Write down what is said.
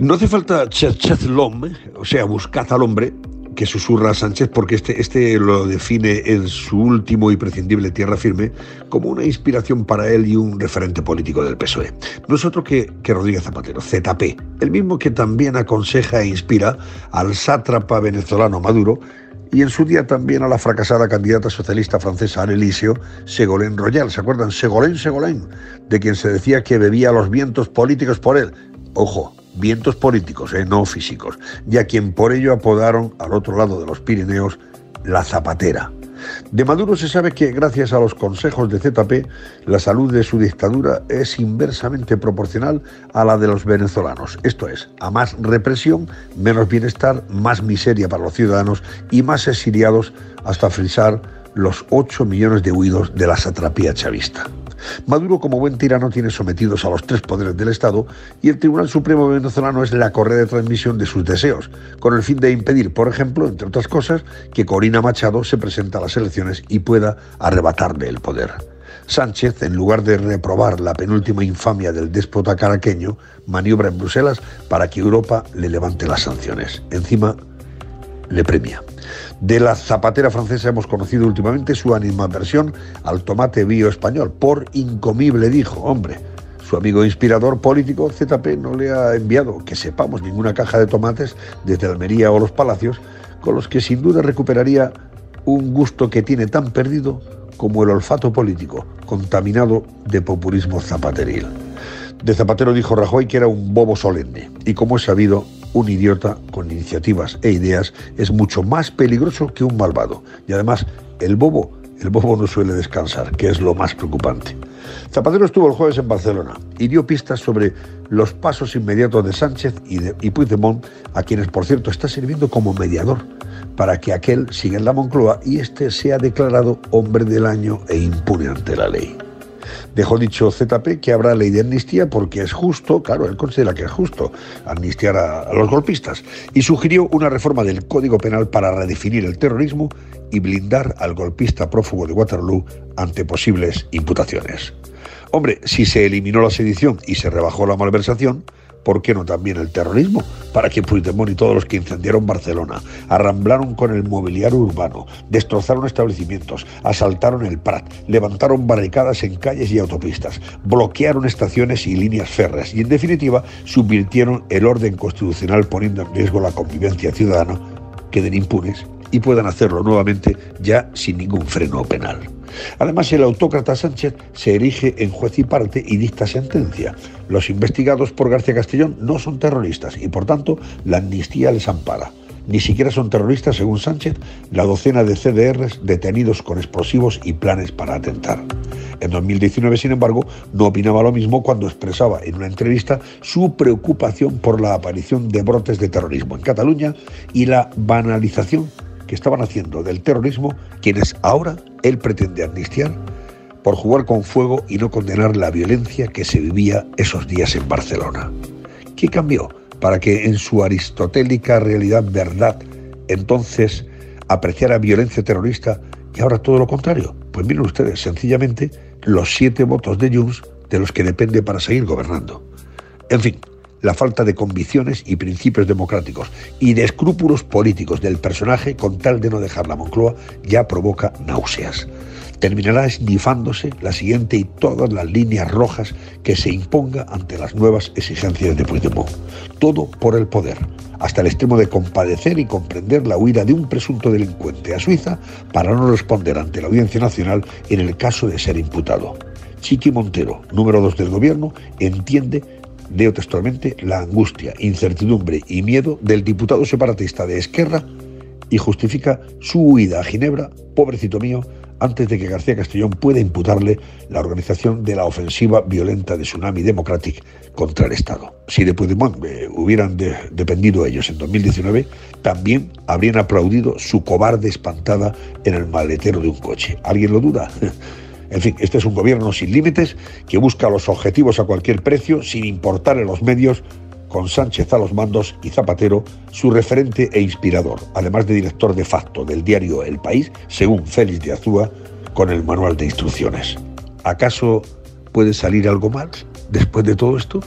no hace falta cherchez l'homme, o sea, buscad al hombre, que susurra Sánchez porque este, este lo define en su último y prescindible tierra firme como una inspiración para él y un referente político del PSOE. No es otro que, que Rodríguez Zapatero, ZP, el mismo que también aconseja e inspira al sátrapa venezolano Maduro y en su día también a la fracasada candidata socialista francesa Elisio Segolén Royal. ¿Se acuerdan? Segolén, Segolén, de quien se decía que bebía los vientos políticos por él. Ojo, vientos políticos, eh, no físicos, y a quien por ello apodaron al otro lado de los Pirineos la Zapatera. De Maduro se sabe que gracias a los consejos de ZP, la salud de su dictadura es inversamente proporcional a la de los venezolanos. Esto es, a más represión, menos bienestar, más miseria para los ciudadanos y más exiliados hasta frisar los 8 millones de huidos de la satrapía chavista. Maduro, como buen tirano, tiene sometidos a los tres poderes del Estado y el Tribunal Supremo venezolano es la correa de transmisión de sus deseos, con el fin de impedir, por ejemplo, entre otras cosas, que Corina Machado se presente a las elecciones y pueda arrebatarle el poder. Sánchez, en lugar de reprobar la penúltima infamia del déspota caraqueño, maniobra en Bruselas para que Europa le levante las sanciones. Encima, le premia. De la zapatera francesa hemos conocido últimamente su animadversión al tomate bio español. Por incomible dijo, hombre. Su amigo inspirador político ZP no le ha enviado, que sepamos, ninguna caja de tomates desde Almería o los Palacios, con los que sin duda recuperaría un gusto que tiene tan perdido como el olfato político, contaminado de populismo zapateril. De Zapatero dijo Rajoy que era un bobo solemne, y como es sabido, un idiota con iniciativas e ideas es mucho más peligroso que un malvado. Y además, el bobo, el bobo no suele descansar, que es lo más preocupante. Zapatero estuvo el jueves en Barcelona y dio pistas sobre los pasos inmediatos de Sánchez y, de, Puigdemont, a quienes, por cierto, está sirviendo como mediador para que aquel siga en la Moncloa y este sea declarado hombre del año e impune ante la ley. Dejó dicho ZP que habrá ley de amnistía porque es justo, claro, él considera que es justo amnistiar a, los golpistas y sugirió una reforma del Código Penal para redefinir el terrorismo y blindar al golpista prófugo de Waterloo ante posibles imputaciones. Hombre, si se eliminó la sedición y se rebajó la malversación, ¿por qué no también el terrorismo? Para que Puigdemont y todos los que incendiaron Barcelona, arramblaron con el mobiliario urbano, destrozaron establecimientos, asaltaron el Prat, levantaron barricadas en calles y autopistas, bloquearon estaciones y líneas férreas y, en definitiva, subvirtieron el orden constitucional poniendo en riesgo la convivencia ciudadana, queden impunes y puedan hacerlo nuevamente ya sin ningún freno penal. Además, el autócrata Sánchez se erige en juez y parte y dicta sentencia. Los investigados por García Castellón no son terroristas y, por tanto, la amnistía les ampara. Ni siquiera son terroristas, según Sánchez, la docena de CDRs detenidos con explosivos y planes para atentar. En 2019, sin embargo, no opinaba lo mismo cuando expresaba en una entrevista su preocupación por la aparición de brotes de terrorismo en Cataluña y la banalización que estaban haciendo del terrorismo quienes ahora él pretende amnistiar por jugar con fuego y no condenar la violencia que se vivía esos días en Barcelona. ¿Qué cambió para que en su aristotélica realidad verdad entonces apreciara violencia terrorista y ahora todo lo contrario? Pues miren ustedes, sencillamente los siete votos de Junts de los que depende para seguir gobernando. En fin, la falta de convicciones y principios democráticos y de escrúpulos políticos del personaje con tal de no dejar la Moncloa ya provoca náuseas. Terminará esnifándose la siguiente y todas las líneas rojas que se imponga ante las nuevas exigencias de Puigdemont. Todo por el poder, hasta el extremo de compadecer y comprender la huida de un presunto delincuente a Suiza para no responder ante la Audiencia Nacional en el caso de ser imputado. Chiqui Montero, número dos del gobierno, entiende leo textualmente, la angustia, incertidumbre y miedo del diputado separatista de Esquerra y justifica su huida a Ginebra, pobrecito mío, antes de que García Castellón pueda imputarle la organización de la ofensiva violenta de Tsunami Democratic contra el Estado. Si de Puigdemont eh, hubieran dependido ellos en 2019, también habrían aplaudido su cobarde espantada en el maletero de un coche. ¿Alguien lo duda? En fin, este es un gobierno sin límites que busca los objetivos a cualquier precio, sin importarle los medios, con Sánchez a los mandos y Zapatero su referente e inspirador, además de director de facto del diario El País, según Félix de Azúa, con el manual de instrucciones. ¿Acaso puede salir algo mal después de todo esto?